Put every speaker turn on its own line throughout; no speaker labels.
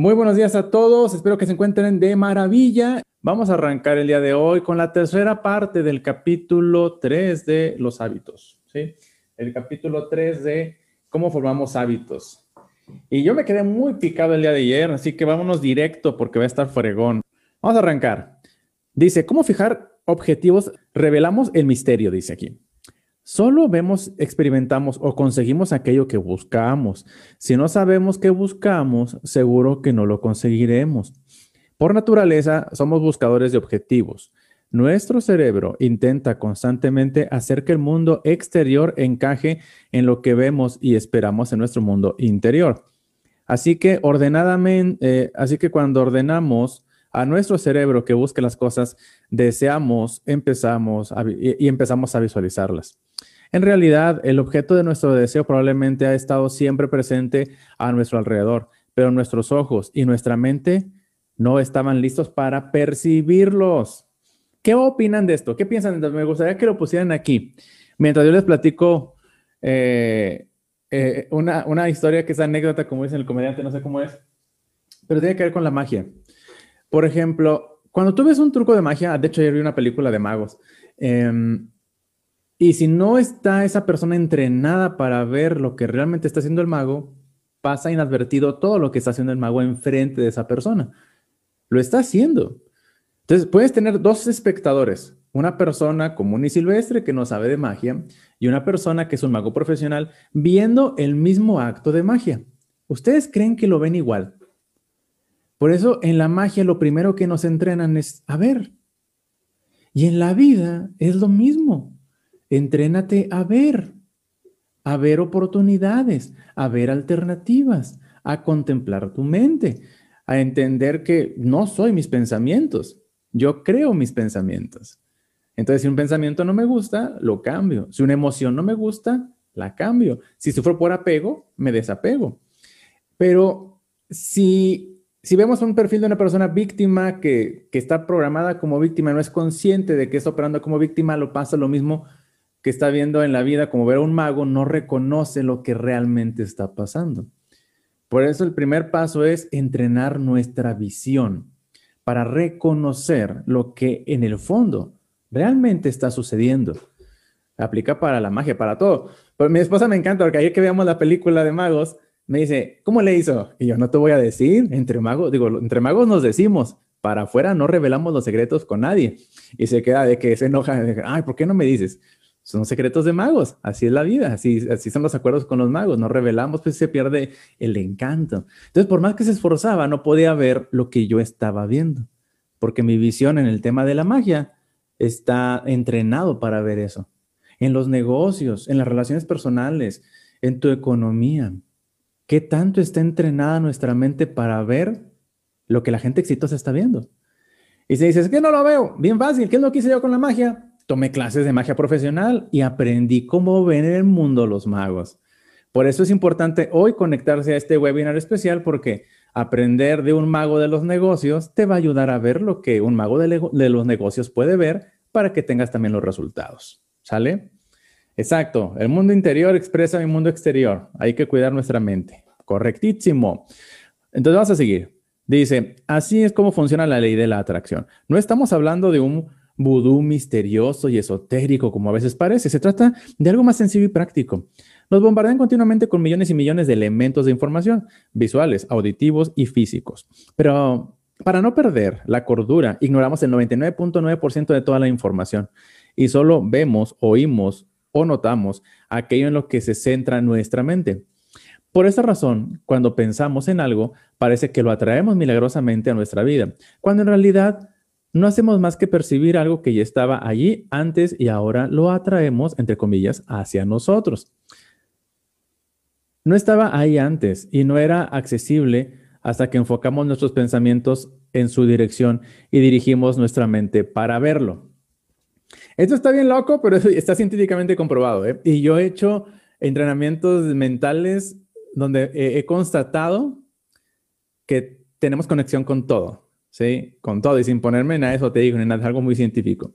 Muy buenos días a todos, espero que se encuentren de maravilla. Vamos a arrancar el día de hoy con la tercera parte del capítulo 3 de los hábitos, ¿sí? El capítulo 3 de cómo formamos hábitos. Y yo me quedé muy picado el día de ayer, así que vámonos directo porque va a estar fregón. Vamos a arrancar. Dice, ¿cómo fijar objetivos? Revelamos el misterio, dice aquí. Solo vemos, experimentamos o conseguimos aquello que buscamos. Si no sabemos qué buscamos, seguro que no lo conseguiremos. Por naturaleza, somos buscadores de objetivos. Nuestro cerebro intenta constantemente hacer que el mundo exterior encaje en lo que vemos y esperamos en nuestro mundo interior. Así que ordenadamente, eh, así que cuando ordenamos a nuestro cerebro que busque las cosas, deseamos, empezamos y empezamos a visualizarlas. En realidad, el objeto de nuestro deseo probablemente ha estado siempre presente a nuestro alrededor, pero nuestros ojos y nuestra mente no estaban listos para percibirlos. ¿Qué opinan de esto? ¿Qué piensan? Me gustaría que lo pusieran aquí. Mientras yo les platico eh, eh, una, una historia que es anécdota, como dice el comediante, no sé cómo es, pero tiene que ver con la magia. Por ejemplo, cuando tú ves un truco de magia, de hecho ayer vi una película de magos, em, y si no está esa persona entrenada para ver lo que realmente está haciendo el mago, pasa inadvertido todo lo que está haciendo el mago enfrente de esa persona. Lo está haciendo. Entonces, puedes tener dos espectadores, una persona común y silvestre que no sabe de magia y una persona que es un mago profesional viendo el mismo acto de magia. Ustedes creen que lo ven igual. Por eso en la magia lo primero que nos entrenan es a ver. Y en la vida es lo mismo. Entrénate a ver, a ver oportunidades, a ver alternativas, a contemplar tu mente, a entender que no soy mis pensamientos, yo creo mis pensamientos. Entonces, si un pensamiento no me gusta, lo cambio. Si una emoción no me gusta, la cambio. Si sufro por apego, me desapego. Pero si, si vemos un perfil de una persona víctima que, que está programada como víctima, no es consciente de que está operando como víctima, lo pasa lo mismo que está viendo en la vida, como ver a un mago, no reconoce lo que realmente está pasando. Por eso el primer paso es entrenar nuestra visión para reconocer lo que en el fondo realmente está sucediendo. Aplica para la magia, para todo. Pero mi esposa me encanta porque ayer que veamos la película de magos, me dice, ¿cómo le hizo? Y yo no te voy a decir, entre magos, digo, entre magos nos decimos, para afuera no revelamos los secretos con nadie. Y se queda de que se enoja, de, ay, ¿por qué no me dices? Son secretos de magos, así es la vida, así, así son los acuerdos con los magos, nos revelamos, pues se pierde el encanto. Entonces, por más que se esforzaba, no podía ver lo que yo estaba viendo, porque mi visión en el tema de la magia está entrenado para ver eso. En los negocios, en las relaciones personales, en tu economía, ¿qué tanto está entrenada nuestra mente para ver lo que la gente exitosa está viendo? Y se dice, es que no lo veo, bien fácil, ¿qué es lo que hice yo con la magia? Tomé clases de magia profesional y aprendí cómo ven el mundo los magos. Por eso es importante hoy conectarse a este webinar especial porque aprender de un mago de los negocios te va a ayudar a ver lo que un mago de, los negocios puede ver para que tengas también los resultados. ¿Sale? Exacto. El mundo interior expresa mi mundo exterior. Hay que cuidar nuestra mente. Correctísimo. Entonces vamos a seguir. Dice, así es como funciona la ley de la atracción. No estamos hablando de un vudú misterioso y esotérico como a veces parece. Se trata de algo más sencillo y práctico. Nos bombardean continuamente con millones y millones de elementos de información, visuales, auditivos y físicos. Pero para no perder la cordura, ignoramos el 99.9% de toda la información y solo vemos, oímos o notamos aquello en lo que se centra nuestra mente. Por esa razón, cuando pensamos en algo, parece que lo atraemos milagrosamente a nuestra vida, cuando en realidad no hacemos más que percibir algo que ya estaba allí antes y ahora lo atraemos, entre comillas, hacia nosotros. No estaba ahí antes y no era accesible hasta que enfocamos nuestros pensamientos en su dirección y dirigimos nuestra mente para verlo. Esto está bien loco, pero está científicamente comprobado. ¿eh? Y yo he hecho entrenamientos mentales donde he constatado que tenemos conexión con todo. ¿Sí? Con todo y sin ponerme en eso te digo, en nada, es algo muy científico.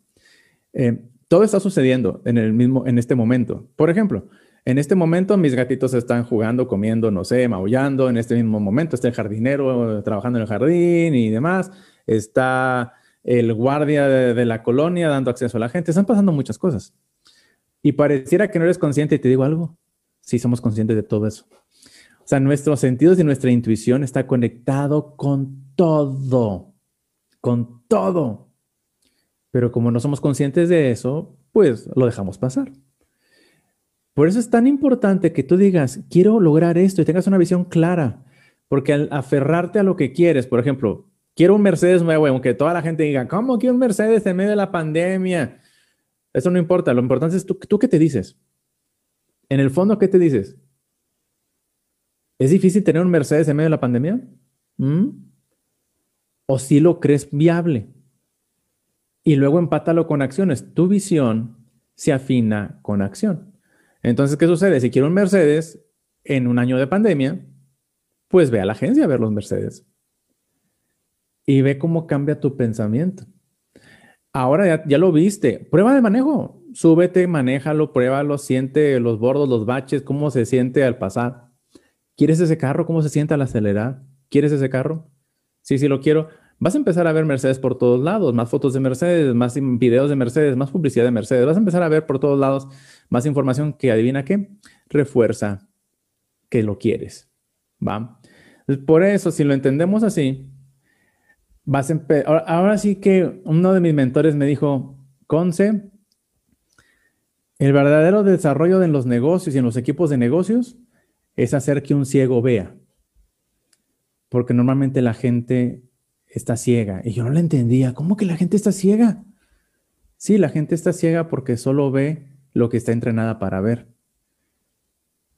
Eh, todo está sucediendo en el mismo, en este momento. Por ejemplo, En este momento mis gatitos están jugando, comiendo, no sé, maullando. En este mismo momento está el jardinero trabajando en el jardín y demás. Está el guardia de, la colonia dando acceso a la gente. Están pasando muchas cosas. Y pareciera que no eres consciente y te digo algo. Sí, somos conscientes de todo eso. O sea, nuestros sentidos y nuestra intuición está conectado con todo, con todo. Pero como no somos conscientes de eso, pues lo dejamos pasar. Por eso es tan importante que tú digas, quiero lograr esto y tengas una visión clara, porque al aferrarte a lo que quieres, por ejemplo, quiero un Mercedes nuevo, aunque toda la gente diga, ¿cómo quiero un Mercedes en medio de la pandemia? Eso no importa, lo importante es tú, tú qué te dices. En el fondo, ¿qué te dices? ¿Es difícil tener un Mercedes en medio de la pandemia? ¿Mm? ¿O si lo crees viable? Y luego empátalo con acciones. Tu visión se afina con acción. Entonces, ¿qué sucede? Si quiero un Mercedes en un año de pandemia, pues ve a la agencia a ver los Mercedes. Y ve cómo cambia tu pensamiento. Ahora ya, lo viste. Prueba de manejo. Súbete, manéjalo, pruébalo, siente los bordos, los baches, cómo se siente al pasar. ¿Quieres ese carro? ¿Cómo se siente al acelerar? ¿Quieres ese carro? Sí, sí lo quiero. Vas a empezar a ver Mercedes por todos lados, más fotos de Mercedes, más videos de Mercedes, más publicidad de Mercedes. Vas a empezar a ver por todos lados más información que adivina qué, refuerza que lo quieres. ¿Va? Por eso, si lo entendemos así, vas a ahora, ahora sí que uno de mis mentores me dijo, Conce, el verdadero desarrollo de los negocios y en los equipos de negocios es hacer que un ciego vea. Porque normalmente la gente está ciega. Y yo no lo entendía. ¿Cómo que la gente está ciega? Sí, la gente está ciega porque solo ve lo que está entrenada para ver.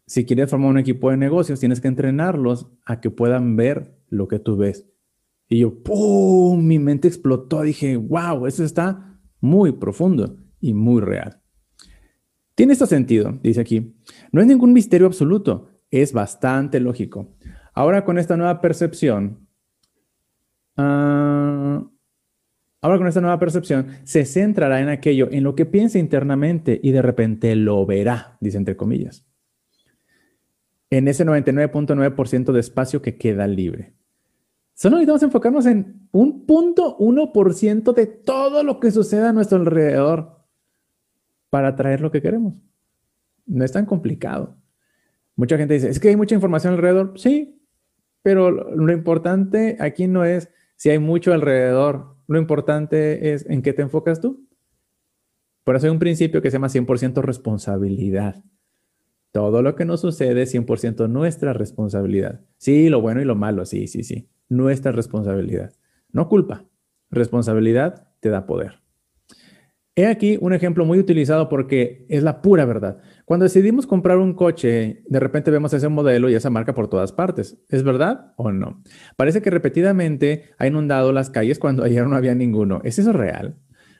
Si quieres formar un equipo de negocios, tienes que entrenarlos a que puedan ver lo que tú ves. Y yo, ¡pum! Mi mente explotó. Dije, wow, eso está muy profundo y muy real. Tiene este sentido, dice aquí. No es ningún misterio absoluto, es bastante lógico. Ahora con esta nueva percepción, uh, Ahora con esta nueva percepción, se centrará en aquello, en lo que piensa internamente y de repente lo verá, dice entre comillas. En ese 99.9% de espacio que queda libre. Solo necesitamos enfocarnos en un punto 1% de todo lo que sucede a nuestro alrededor para atraer lo que queremos. No es tan complicado. Mucha gente dice, es que hay mucha información alrededor. Sí, pero lo importante aquí no es si hay mucho alrededor, lo importante es en qué te enfocas tú. Por eso hay un principio que se llama 100% responsabilidad. Todo lo que nos sucede es 100% nuestra responsabilidad. Sí, lo bueno y lo malo, sí, sí, sí. Nuestra responsabilidad. No culpa. Responsabilidad te da poder. He aquí un ejemplo muy utilizado porque es la pura verdad. Cuando decidimos comprar un coche, de repente vemos ese modelo y esa marca por todas partes. ¿Es verdad o no? Parece que repetidamente ha inundado las calles cuando ayer no había ninguno. ¿Es eso real?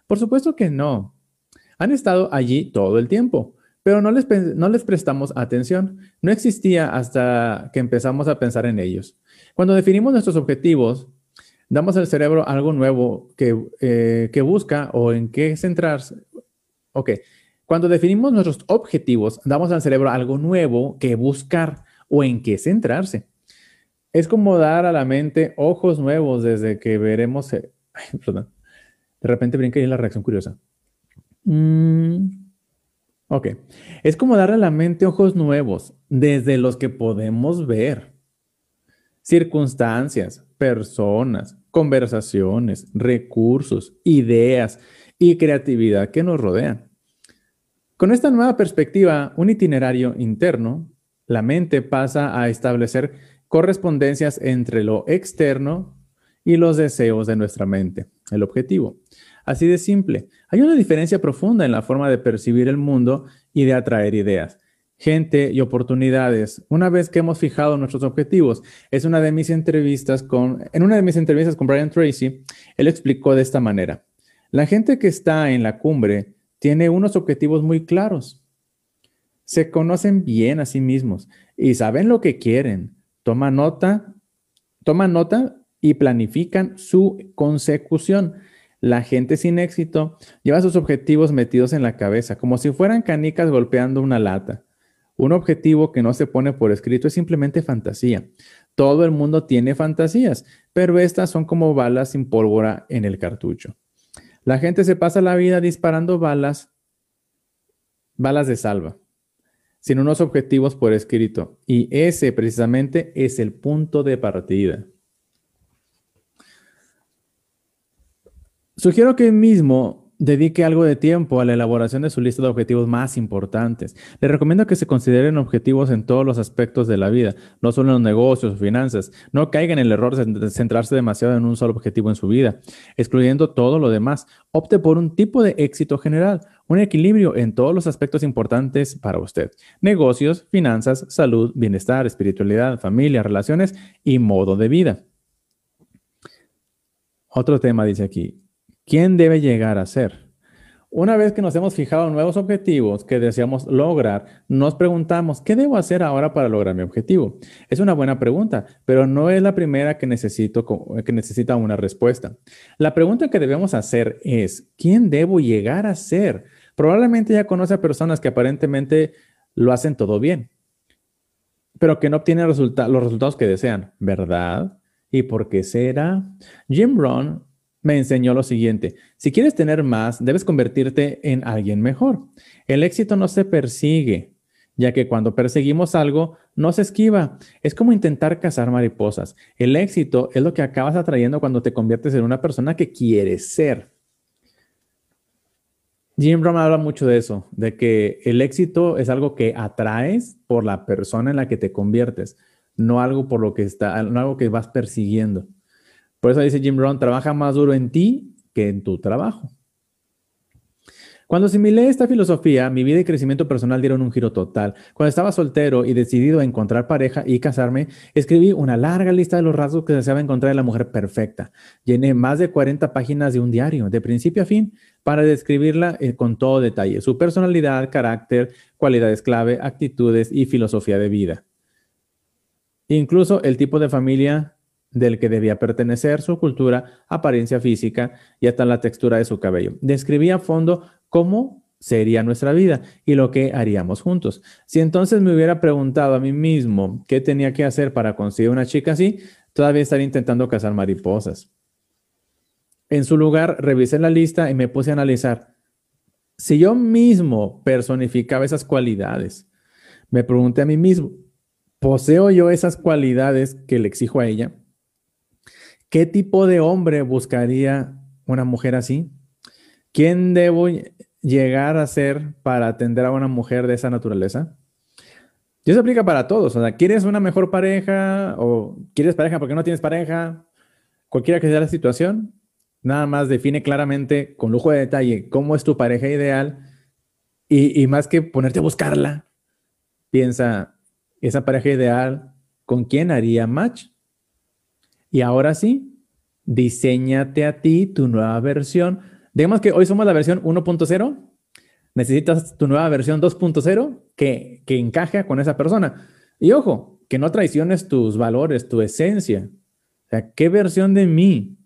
Por supuesto que no. Han estado allí todo el tiempo, pero no les, no les prestamos atención. No existía hasta que empezamos a pensar en ellos. Cuando definimos nuestros objetivos, damos al cerebro algo nuevo que, eh, que busca o en qué centrarse. Ok, cuando definimos nuestros objetivos, damos al cerebro algo nuevo que buscar o en qué centrarse. Es como dar a la mente ojos nuevos desde que veremos... Eh, perdón. De repente brinca ahí la reacción curiosa. Mm, ok. Es como dar a la mente ojos nuevos desde los que podemos ver circunstancias, personas, conversaciones, recursos, ideas y creatividad que nos rodean. Con esta nueva perspectiva, un itinerario interno, la mente pasa a establecer correspondencias entre lo externo y los deseos de nuestra mente, el objetivo. Así de simple. Hay una diferencia profunda en la forma de percibir el mundo y de atraer ideas gente y oportunidades. Una vez que hemos fijado nuestros objetivos, es una de mis entrevistas con, en una de mis entrevistas con Brian Tracy, él explicó de esta manera. La gente que está en la cumbre tiene unos objetivos muy claros. Se conocen bien a sí mismos y saben lo que quieren. Toman nota, toman nota y planifican su consecución. La gente sin éxito lleva sus objetivos metidos en la cabeza, como si fueran canicas golpeando una lata Un objetivo que no se pone por escrito es simplemente fantasía. Todo el mundo tiene fantasías, pero estas son como balas sin pólvora en el cartucho. La gente se pasa la vida disparando balas, balas de salva, sin unos objetivos por escrito. Y ese precisamente es el punto de partida. Sugiero que mismo dedique algo de tiempo a la elaboración de su lista de objetivos más importantes. Le recomiendo que se consideren objetivos en todos los aspectos de la vida, no solo en los negocios o finanzas. No caigan en el error de centrarse demasiado en un solo objetivo en su vida, excluyendo todo lo demás. Opte por un tipo de éxito general, un equilibrio en todos los aspectos importantes para usted. Negocios, finanzas, salud, bienestar, espiritualidad, familia, relaciones y modo de vida. Otro tema dice aquí, ¿Quién debe llegar a ser? Una vez que nos hemos fijado nuevos objetivos que deseamos lograr, nos preguntamos, ¿qué debo hacer ahora para lograr mi objetivo? Es una buena pregunta, pero no es la primera que, necesito, que necesita una respuesta. La pregunta que debemos hacer es, ¿quién debo llegar a ser? Probablemente ya conoce a personas que aparentemente lo hacen todo bien, pero que no obtienen los resultados que desean, ¿verdad? ¿Y por qué será? Jim Rohn me enseñó lo siguiente, si quieres tener más, debes convertirte en alguien mejor. El éxito no se persigue, ya que cuando perseguimos algo, no se esquiva. Es como intentar cazar mariposas. El éxito es lo que acabas atrayendo cuando te conviertes en una persona que quieres ser. Jim Rohn habla mucho de eso, de que el éxito es algo que atraes por la persona en la que te conviertes, no algo por lo que está, no algo que vas persiguiendo. Por eso dice Jim Rohn, trabaja más duro en ti que en tu trabajo. Cuando asimilé esta filosofía, mi vida y crecimiento personal dieron un giro total. Cuando estaba soltero y decidido a encontrar pareja y casarme, escribí una larga lista de los rasgos que deseaba encontrar en la mujer perfecta. Llené más de 40 páginas de un diario, de principio a fin, para describirla eh, con todo detalle, su personalidad, carácter, cualidades clave, actitudes y filosofía de vida. Incluso el tipo de familia del que debía pertenecer, su cultura, apariencia física y hasta la textura de su cabello. Describía a fondo cómo sería nuestra vida y lo que haríamos juntos. Si entonces me hubiera preguntado a mí mismo qué tenía que hacer para conseguir una chica así, todavía estaría intentando cazar mariposas. En su lugar, revisé la lista y me puse a analizar. Si yo mismo personificaba esas cualidades, me pregunté a mí mismo, ¿poseo yo esas cualidades que le exijo a ella? ¿Qué tipo de hombre buscaría una mujer así? ¿Quién debo llegar a ser para atender a una mujer de esa naturaleza? Y eso aplica para todos. O sea, ¿quieres una mejor pareja o quieres pareja porque no tienes pareja? Cualquiera que sea la situación, nada más define claramente, con lujo de detalle, cómo es tu pareja ideal y, y más que ponerte a buscarla, piensa, esa pareja ideal, ¿con quién haría match? Y ahora sí, diseñate a ti tu nueva versión. Digamos que hoy somos la versión 1.0. Necesitas tu nueva versión 2.0 que, que encaje con esa persona. Y ojo, que no traiciones tus valores, tu esencia. O sea, ¿qué versión de mí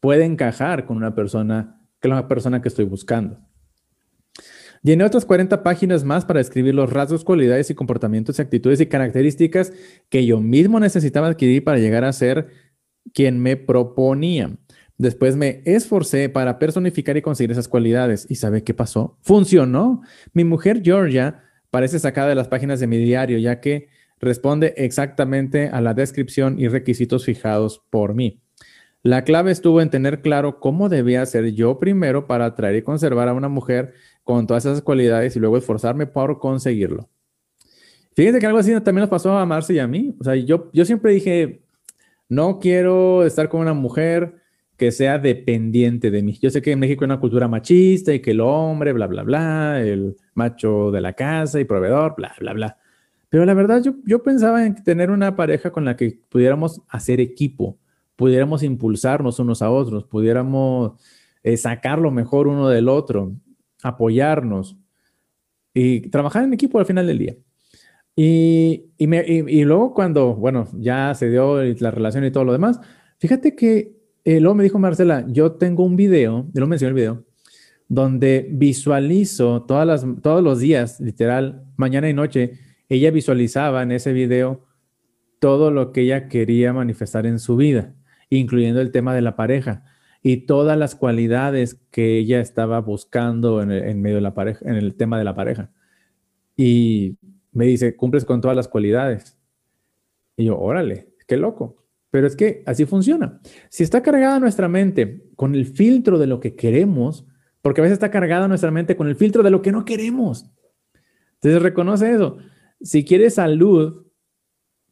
puede encajar con una persona, que la persona que estoy buscando? Llené otras 40 páginas más para escribir los rasgos, cualidades y comportamientos, actitudes y características que yo mismo necesitaba adquirir para llegar a ser quien me proponía. Después me esforcé para personificar y conseguir esas cualidades. ¿Y sabe qué pasó? Funcionó. Mi mujer Georgia parece sacada de las páginas de mi diario, ya que responde exactamente a la descripción y requisitos fijados por mí. La clave estuvo en tener claro cómo debía ser yo primero para atraer y conservar a una mujer con todas esas cualidades y luego esforzarme por conseguirlo. Fíjense que algo así también nos pasó a Marce y a mí. O sea, yo, yo siempre dije, no quiero estar con una mujer que sea dependiente de mí. Yo sé que en México hay una cultura machista y que el hombre, bla, bla, bla, el macho de la casa y proveedor, bla, bla, bla. Pero la verdad, yo, yo pensaba en tener una pareja con la que pudiéramos hacer equipo, pudiéramos impulsarnos unos a otros, pudiéramos eh, sacar lo mejor uno del otro apoyarnos y trabajar en equipo al final del día. Y, y, luego cuando, bueno, ya se dio la relación y todo lo demás, fíjate que eh, luego me dijo Marcela, yo tengo un video, yo lo mencioné el video, donde visualizo todas las, todos los días, literal, mañana y noche, ella visualizaba en ese video todo lo que ella quería manifestar en su vida, incluyendo el tema de la pareja y todas las cualidades que ella estaba buscando en, medio de la pareja, en el tema de la pareja. Y me dice, cumples con todas las cualidades. Y yo, órale, qué loco. Pero es que así funciona. Si está cargada nuestra mente con el filtro de lo que queremos, porque a veces está cargada nuestra mente con el filtro de lo que no queremos. Entonces reconoce eso. Si quieres salud,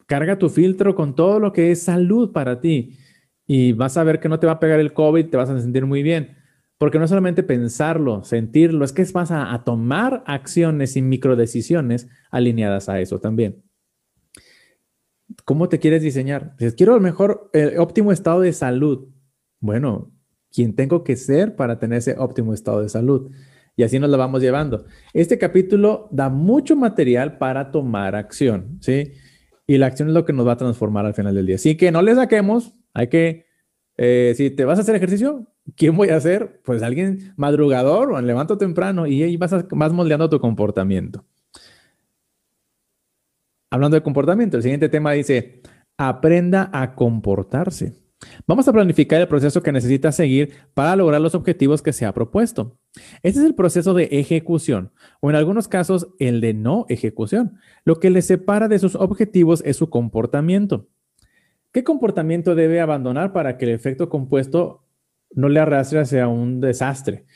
carga tu filtro con todo lo que es salud para ti y vas a ver que no te va a pegar el COVID, te vas a sentir muy bien. Porque no solamente pensarlo, sentirlo, es que vas a, a tomar acciones y microdecisiones alineadas a eso también. ¿Cómo te quieres diseñar? Dices, quiero el mejor, el óptimo estado de salud. Bueno, ¿quién tengo que ser para tener ese óptimo estado de salud? Y así nos lo vamos llevando. Este capítulo da mucho material para tomar acción, ¿sí? Y la acción es lo que nos va a transformar al final del día. Así que no le saquemos, hay que, eh, si te vas a hacer ejercicio, ¿quién voy a hacer? Pues alguien madrugador o levanto temprano y ahí vas, vas moldeando tu comportamiento. Hablando de comportamiento, el siguiente tema dice, aprenda a comportarse. Vamos a planificar el proceso que necesita seguir para lograr los objetivos que se ha propuesto. Este es el proceso de ejecución o en algunos casos el de no ejecución. Lo que le separa de sus objetivos es su comportamiento. ¿Qué comportamiento debe abandonar para que el efecto compuesto no le arrastre hacia un desastre?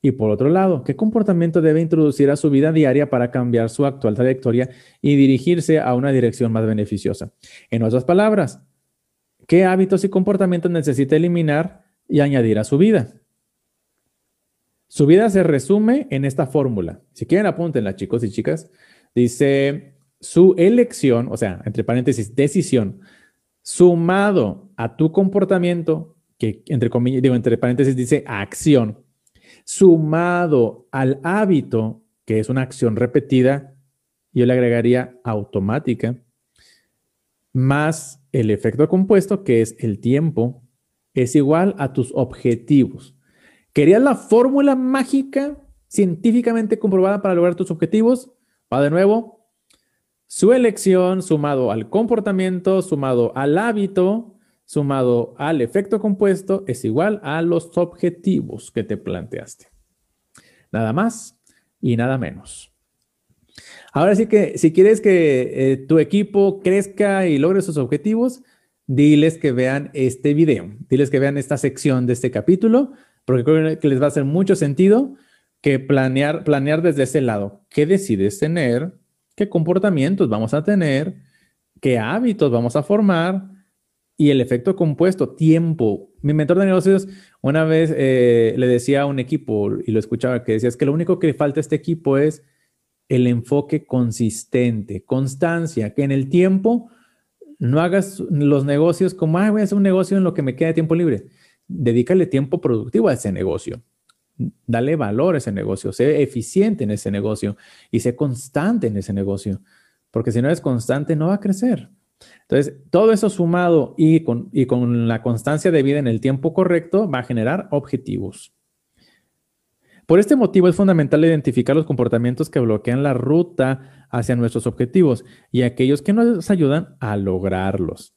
Y por otro lado, ¿qué comportamiento debe introducir a su vida diaria para cambiar su actual trayectoria y dirigirse a una dirección más beneficiosa? En otras palabras, ¿Qué hábitos y comportamientos necesita eliminar y añadir a su vida? Su vida se resume en esta fórmula. Si quieren, apúntenla, chicos y chicas. Dice su elección, o sea, entre paréntesis, decisión, sumado a tu comportamiento, que entre comillas, digo, entre paréntesis dice acción, sumado al hábito, que es una acción repetida, yo le agregaría automática, más el efecto compuesto, que es el tiempo, es igual a tus objetivos. ¿Querías la fórmula mágica científicamente comprobada para lograr tus objetivos? Va de nuevo. Su elección sumado al comportamiento, sumado al hábito, sumado al efecto compuesto, es igual a los objetivos que te planteaste. Nada más y nada menos. Ahora sí que si quieres que eh, tu equipo crezca y logre sus objetivos, diles que vean este video, diles que vean esta sección de este capítulo, porque creo que les va a hacer mucho sentido que planear, planear desde ese lado. ¿Qué decides tener? ¿Qué comportamientos vamos a tener? ¿Qué hábitos vamos a formar? Y el efecto compuesto, tiempo. Mi mentor de negocios una vez eh, le decía a un equipo, y lo escuchaba, que decía, es que lo único que le falta a este equipo es el enfoque consistente, constancia, que en el tiempo no hagas los negocios como, ah, voy a hacer un negocio en lo que me queda tiempo libre. Dedícale tiempo productivo a ese negocio. Dale valor a ese negocio, sé eficiente en ese negocio y sé constante en ese negocio, porque si no eres constante no va a crecer. Entonces, todo eso sumado y con, y con la constancia de vida en el tiempo correcto va a generar objetivos. Por este motivo es fundamental identificar los comportamientos que bloquean la ruta hacia nuestros objetivos y aquellos que nos ayudan a lograrlos.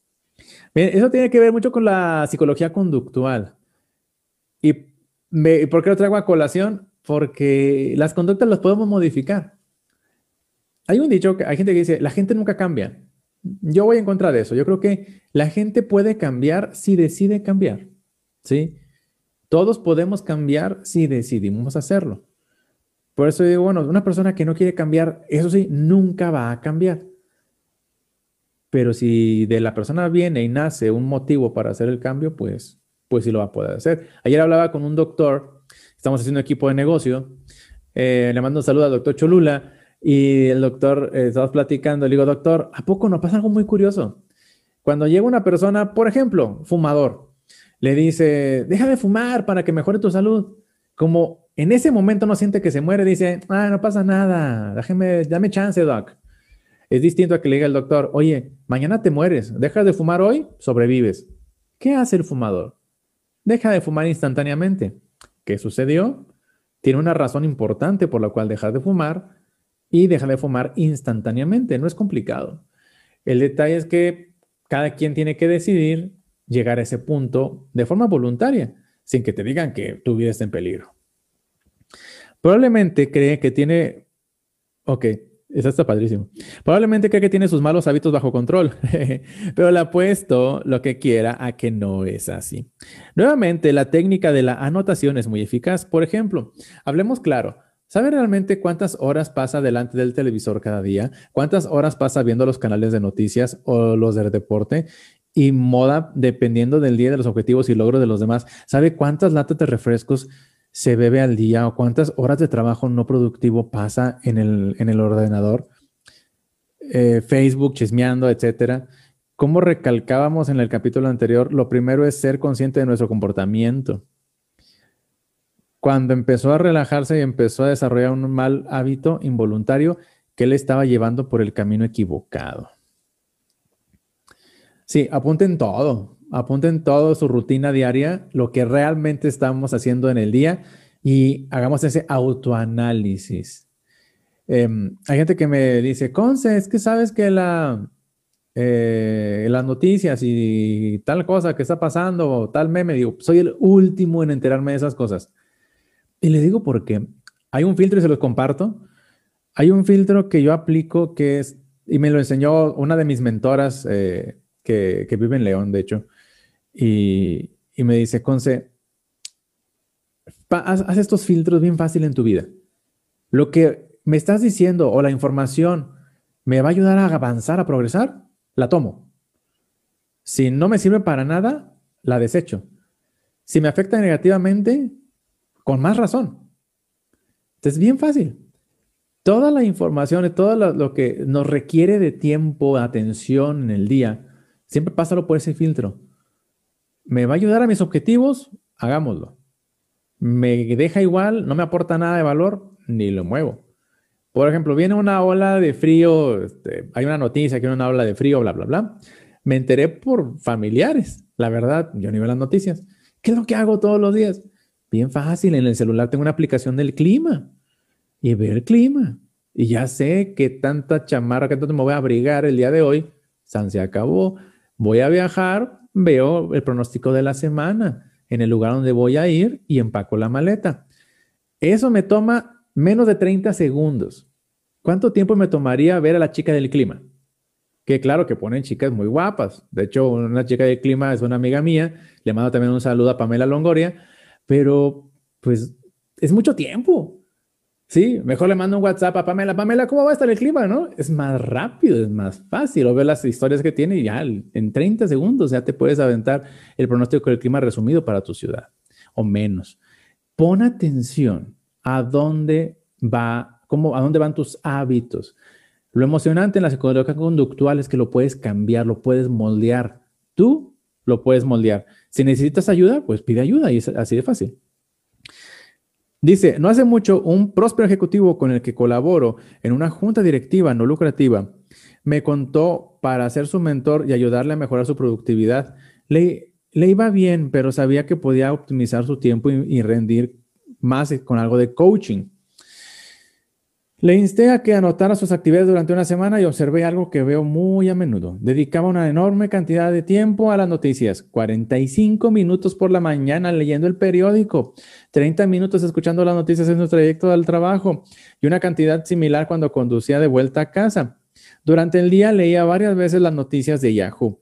eso tiene que ver mucho con la psicología conductual. ¿Y por qué lo traigo a colación? Porque las conductas las podemos modificar. Hay un dicho que hay gente que dice, la gente nunca cambia. Yo voy en contra de eso. Yo creo que la gente puede cambiar si decide cambiar. ¿Sí? Todos podemos cambiar si decidimos hacerlo. Por eso digo, bueno, una persona que no quiere cambiar, eso sí, nunca va a cambiar. Pero si de la persona viene y nace un motivo para hacer el cambio, pues, pues sí lo va a poder hacer. Ayer hablaba con un doctor, estamos haciendo equipo de negocio, eh, le mando un saludo al doctor Cholula y el doctor, eh, platicando, le digo, doctor, ¿a poco no pasa algo muy curioso? Cuando llega una persona, por ejemplo, fumador, le dice, deja de fumar para que mejore tu salud. Como en ese momento no siente que se muere, dice, ah, no pasa nada, déjeme, dame chance, doc. Es distinto a que le diga el doctor, oye, mañana te mueres, dejas de fumar hoy, sobrevives. ¿Qué hace el fumador? Deja de fumar instantáneamente. ¿Qué sucedió? tiene una razón importante por la cual dejar de fumar y dejar de fumar instantáneamente. No es complicado. El detalle es que cada quien tiene que decidir llegar a ese punto de forma voluntaria, sin que te digan que tu vida está en peligro. Probablemente cree que tiene, ok, eso está padrísimo. Probablemente cree que tiene sus malos hábitos bajo control, pero le apuesto lo que quiera a que no es así. Nuevamente, la técnica de la anotación es muy eficaz. Por ejemplo, hablemos claro. ¿Sabe realmente cuántas horas pasa delante del televisor cada día? ¿Cuántas horas pasa viendo los canales de noticias o los de deporte? Y moda, dependiendo del día, de los objetivos y logros de los demás. ¿Sabe cuántas latas de refrescos se bebe al día o cuántas horas de trabajo no productivo pasa en el, en el ordenador, eh, Facebook, chismeando, etcétera. Como recalcábamos en el capítulo anterior, lo primero es ser consciente de nuestro comportamiento. Cuando empezó a relajarse y empezó a desarrollar un mal hábito involuntario que le estaba llevando por el camino equivocado. Sí, apunten todo, apunten todo su rutina diaria, lo que realmente estamos haciendo en el día y hagamos ese autoanálisis. Em, hay gente que me dice, Conce, es que sabes que la, eh, las noticias y tal cosa que está pasando, o tal meme, digo, soy el último en enterarme de esas cosas. Y le digo por qué. Hay un filtro y se los comparto. Hay un filtro que yo aplico que es, y me lo enseñó una de mis mentoras eh, que, vive en León, de hecho y, me dice, Conce, haz, estos filtros bien fácil en tu vida. Lo que me estás diciendo o la información me va a ayudar a avanzar, a progresar, la tomo. Si no me sirve para nada, la desecho. Si me afecta negativamente, con más razón. Entonces, bien fácil. Toda la información todo lo, lo, que nos requiere de tiempo, atención en el día, siempre pásalo por ese filtro. ¿Me va a ayudar a mis objetivos? Hagámoslo. ¿Me deja igual? ¿No me aporta nada de valor? Ni lo muevo. Por ejemplo, viene una ola de frío, este, hay una noticia que viene una ola de frío, bla, bla, bla. Me enteré por familiares, la verdad, yo ni veo las noticias. ¿Qué es lo que hago todos los días? Bien fácil, en el celular tengo una aplicación del clima y veo el clima. Y ya sé que tanta chamarra, que tanto me voy a abrigar el día de hoy. San se acabó. Voy a viajar, veo el pronóstico de la semana en el lugar donde voy a ir y empaco la maleta. Eso me toma menos de 30 segundos. ¿Cuánto tiempo me tomaría ver a la chica del clima? Que claro que ponen chicas muy guapas. De hecho, una chica del clima es una amiga mía. Le mando también un saludo a Pamela Longoria. Pero, pues, es mucho tiempo. Sí, mejor le mando un WhatsApp a Pamela. Pamela, ¿cómo va a estar el clima? ¿No? Es más rápido, es más fácil. O ver las historias que tiene y ya en 30 segundos ya te puedes aventar el pronóstico del clima resumido para tu ciudad o menos. Pon atención a dónde va, cómo, a dónde van tus hábitos. Lo emocionante en la psicología conductual es que lo puedes cambiar, lo puedes moldear. Tú lo puedes moldear. Si necesitas ayuda, pues pide ayuda y es así de fácil. Dice, no hace mucho un próspero ejecutivo con el que colaboro en una junta directiva no lucrativa me contó para ser su mentor y ayudarle a mejorar su productividad. Le, le iba bien, pero sabía que podía optimizar su tiempo y rendir más con algo de coaching. Le insté a que anotara sus actividades durante una semana y observé algo que veo muy a menudo. Dedicaba una enorme cantidad de tiempo a las noticias. 45 minutos por la mañana leyendo el periódico, 30 minutos escuchando las noticias en su trayecto al trabajo y una cantidad similar cuando conducía de vuelta a casa. Durante el día leía varias veces las noticias de Yahoo,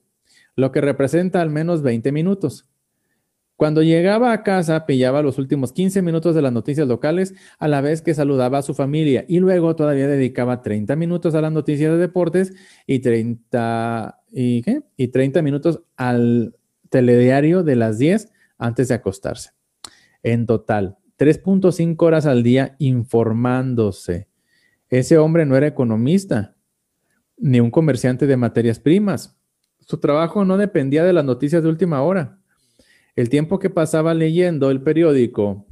lo que representa al menos 20 minutos. Cuando llegaba a casa, pillaba los últimos 15 minutos de las noticias locales a la vez que saludaba a su familia y luego todavía dedicaba 30 minutos a las noticias de deportes y 30, ¿y qué? y 30 minutos al telediario de las 10 antes de acostarse. En total, 3.5 horas al día informándose. Ese hombre no era economista ni un comerciante de materias primas. Su trabajo no dependía de las noticias de última hora el tiempo que pasaba leyendo el periódico,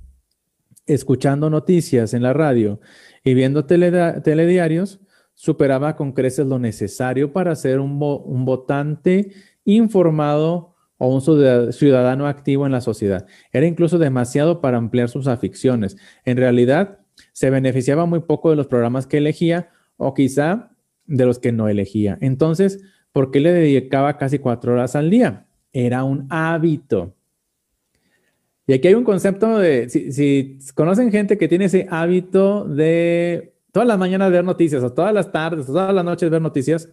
escuchando noticias en la radio y viendo telediarios, superaba con creces lo necesario para ser un, votante informado, o un ciudadano activo en la sociedad. Era incluso demasiado para ampliar sus aficiones. En realidad, se beneficiaba muy poco de los programas que elegía o quizá de los que no elegía. Entonces, ¿por qué le dedicaba casi cuatro horas al día? Era un hábito. Y aquí hay un concepto de, si, conocen gente que tiene ese hábito de todas las mañanas ver noticias, o todas las tardes, o todas las noches ver noticias,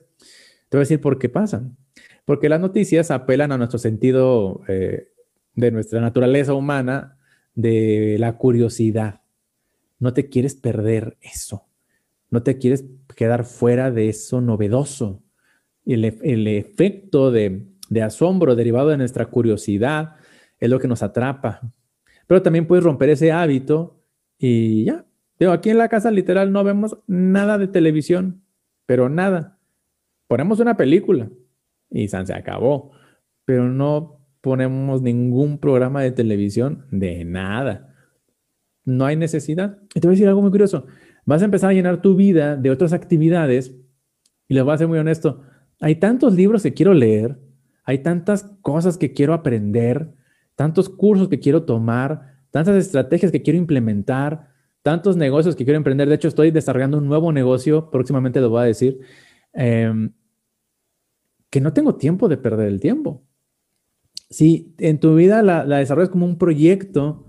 te voy a decir por qué pasan. Porque las noticias apelan a nuestro sentido eh, de nuestra naturaleza humana, de la curiosidad. No te quieres perder eso. No te quieres quedar fuera de eso novedoso. El, el efecto de, de asombro derivado de nuestra curiosidad es lo que nos atrapa. Pero también puedes romper ese hábito y ya. Digo, aquí en la casa literal no vemos nada de televisión, pero nada. Ponemos una película y se acabó, pero no ponemos ningún programa de televisión de nada. No hay necesidad. Y te voy a decir algo muy curioso. Vas a empezar a llenar tu vida de otras actividades y les voy a ser muy honesto. Hay tantos libros que quiero leer, hay tantas cosas que quiero aprender, tantos cursos que quiero tomar, tantas estrategias que quiero implementar, tantos negocios que quiero emprender. De hecho, estoy desarrollando un nuevo negocio, próximamente lo voy a decir, em, que no tengo tiempo de perder el tiempo. Si en tu vida la, la desarrollas como un proyecto,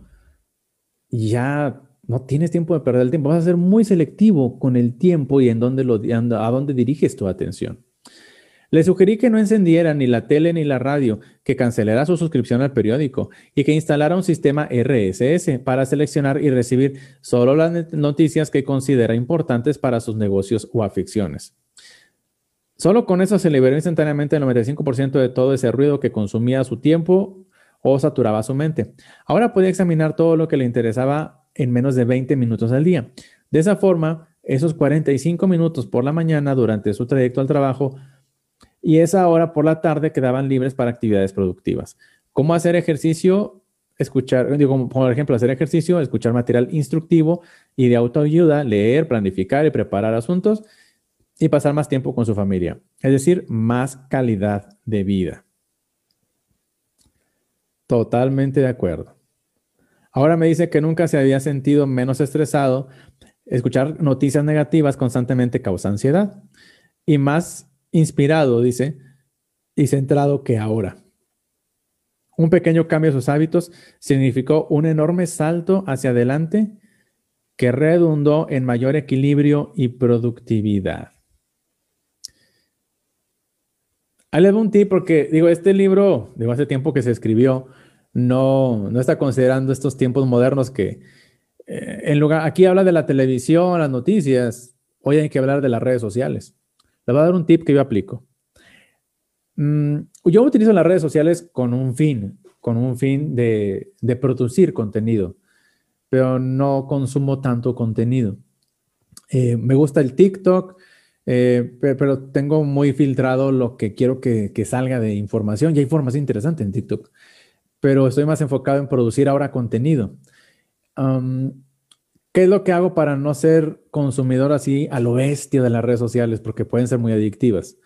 ya no tienes tiempo de perder el tiempo. Vas a ser muy selectivo con el tiempo y en dónde lo, a dónde diriges tu atención. Le sugerí que no encendiera ni la tele ni la radio, que cancelara su suscripción al periódico y que instalara un sistema RSS para seleccionar y recibir solo las noticias que considera importantes para sus negocios o aficiones. Solo con eso se liberó instantáneamente el 95% de todo ese ruido que consumía su tiempo o saturaba su mente. Ahora podía examinar todo lo que le interesaba en menos de 20 minutos al día. De esa forma, esos 45 minutos por la mañana durante su trayecto al trabajo y esa hora por la tarde quedaban libres para actividades productivas. ¿Cómo hacer ejercicio? Escuchar, digo, por ejemplo, hacer ejercicio, escuchar material instructivo y de autoayuda, leer, planificar y preparar asuntos y pasar más tiempo con su familia. Es decir, más calidad de vida. Totalmente de acuerdo. Ahora me dice que nunca se había sentido menos estresado. Escuchar noticias negativas constantemente causa ansiedad. Y más inspirado, dice, y centrado que ahora. Un pequeño cambio en sus hábitos significó un enorme salto hacia adelante que redundó en mayor equilibrio y productividad. Ahí le doy un tip porque, digo, este libro, digo, hace tiempo que se escribió, no, no está considerando estos tiempos modernos que, eh, en lugar, aquí habla de la televisión, las noticias, hoy hay que hablar de las redes sociales. Le voy a dar un tip que yo aplico. Mm, yo utilizo las redes sociales con un fin, con un fin de, producir contenido, pero no consumo tanto contenido. Eh, me gusta el TikTok, eh, pero, tengo muy filtrado lo que quiero que, salga de información. Y hay información interesante en TikTok, pero estoy más enfocado en producir ahora contenido. ¿Qué es lo que hago para no ser consumidor así a lo bestia de las redes sociales? Porque pueden ser muy adictivas.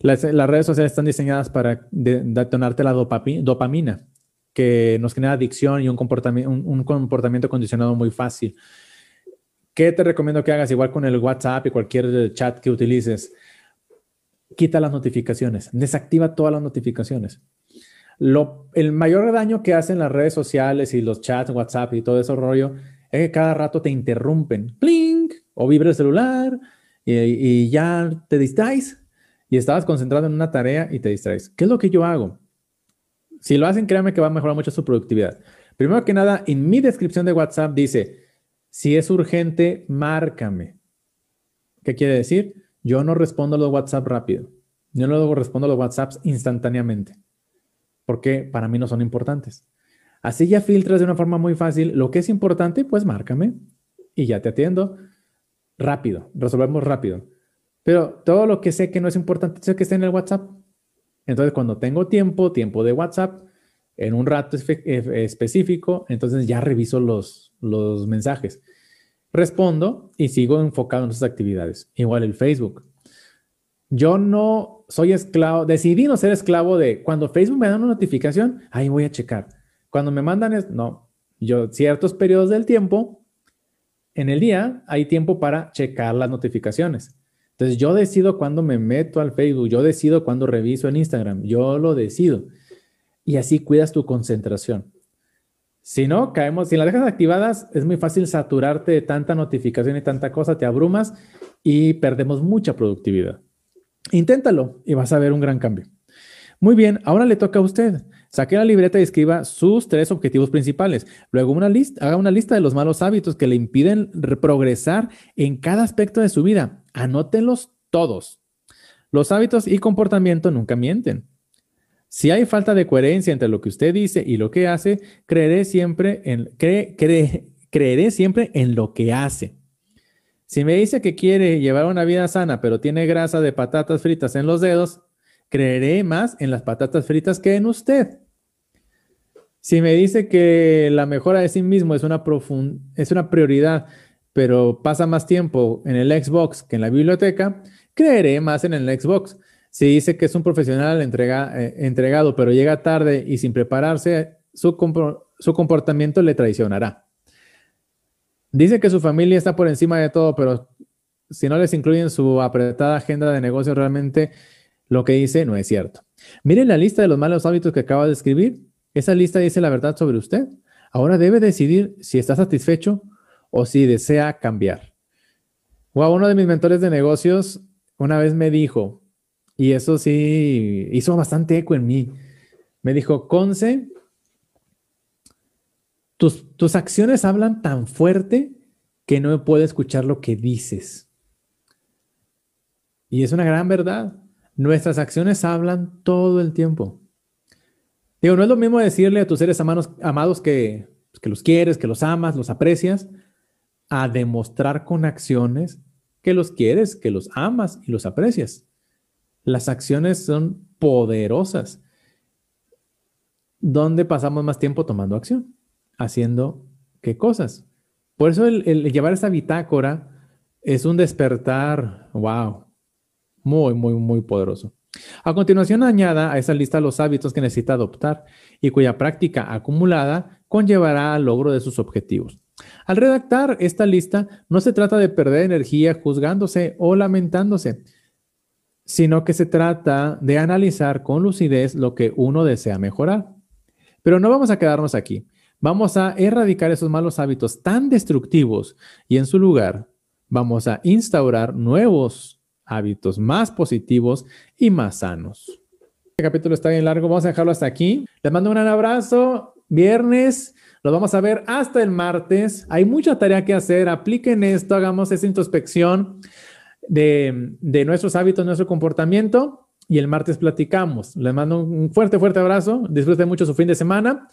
Las, redes sociales están diseñadas para detonarte la dopamina, que nos genera adicción y un comportamiento, un, comportamiento condicionado muy fácil. ¿Qué te recomiendo que hagas? Igual con el WhatsApp y cualquier chat que utilices. Quita las notificaciones, desactiva todas las notificaciones. Lo, el mayor daño que hacen las redes sociales y los chats, WhatsApp y todo ese rollo es que cada rato te interrumpen, ¡plink! o vibra el celular y, ya te distraes y estabas concentrado en una tarea y te distraes. ¿Qué es lo que yo hago? Si lo hacen, créanme que va a mejorar mucho su productividad. Primero que nada, en mi descripción de WhatsApp dice, si es urgente, márcame. ¿Qué quiere decir? Yo no respondo los WhatsApp rápido. Yo no respondo a los WhatsApps instantáneamente, porque para mí no son importantes. Así ya filtras de una forma muy fácil. Lo que es importante, pues márcame y ya te atiendo. Rápido, resolvemos rápido. Pero todo lo que sé que no es importante, sé que está en el WhatsApp. Entonces, cuando tengo tiempo, tiempo de WhatsApp, en un rato específico, entonces ya reviso los, los mensajes. Respondo y sigo enfocado en esas actividades. Igual el Facebook. yo no soy esclavo, decidí no ser esclavo de cuando Facebook me da una notificación, ahí voy a checar. Cuando me mandan, es, no, yo ciertos periodos del tiempo, en el día hay tiempo para checar las notificaciones. Entonces yo decido cuándo me meto al Facebook, yo decido cuándo reviso en Instagram, yo lo decido. Y así cuidas tu concentración. Si no, caemos, si las dejas activadas, es muy fácil saturarte de tanta notificación y tanta cosa, te abrumas y perdemos mucha productividad. Inténtalo y vas a ver un gran cambio. Muy bien, ahora le toca a usted. Saque la libreta y escriba sus tres objetivos principales. Luego una lista, haga una lista de los malos hábitos que le impiden progresar en cada aspecto de su vida. Anótenlos todos. Los hábitos y comportamiento nunca mienten. Si hay falta de coherencia entre lo que usted dice y lo que hace, creeré siempre en, creeré siempre en lo que hace. Si me dice que quiere llevar una vida sana, pero tiene grasa de patatas fritas en los dedos, creeré más en las patatas fritas que en usted. Si me dice que la mejora de sí mismo es una, es una prioridad, pero pasa más tiempo en el Xbox que en la biblioteca, creeré más en el Xbox. Si dice que es un profesional eh, entregado, pero llega tarde y sin prepararse, su comportamiento le traicionará. Dice que su familia está por encima de todo, pero si no les incluyen su apretada agenda de negocios, realmente lo que dice no es cierto. Miren la lista de los malos hábitos que acaba de escribir. Esa lista dice la verdad sobre usted. Ahora debe decidir si está satisfecho o si desea cambiar. Wow, uno de mis mentores de negocios una vez me dijo, y eso sí hizo bastante eco en mí, me dijo, Conce, tus, acciones hablan tan fuerte que no puedo escuchar lo que dices. Y es una gran verdad. Nuestras acciones hablan todo el tiempo. Digo, no es lo mismo decirle a tus seres amados, amados que, los quieres, que los amas, los aprecias, a demostrar con acciones que los quieres, que los amas y los aprecias. Las acciones son poderosas. ¿Dónde pasamos más tiempo tomando acción? haciendo qué cosas. Por eso el, llevar esa bitácora es un despertar, wow, muy, muy, muy poderoso. A continuación, añada a esa lista los hábitos que necesita adoptar y cuya práctica acumulada conllevará al logro de sus objetivos. Al redactar esta lista, no se trata de perder energía juzgándose o lamentándose, sino que se trata de analizar con lucidez lo que uno desea mejorar. Pero no vamos a quedarnos aquí. Vamos a erradicar esos malos hábitos tan destructivos y en su lugar vamos a instaurar nuevos hábitos más positivos y más sanos. Este capítulo está bien largo, vamos a dejarlo hasta aquí. Les mando un gran abrazo. Viernes, los vamos a ver hasta el martes. Hay mucha tarea que hacer. Apliquen esto, hagamos esa introspección de, de nuestros hábitos, nuestro comportamiento. Y el martes platicamos. Les mando un fuerte, fuerte abrazo. Disfruten mucho su fin de semana.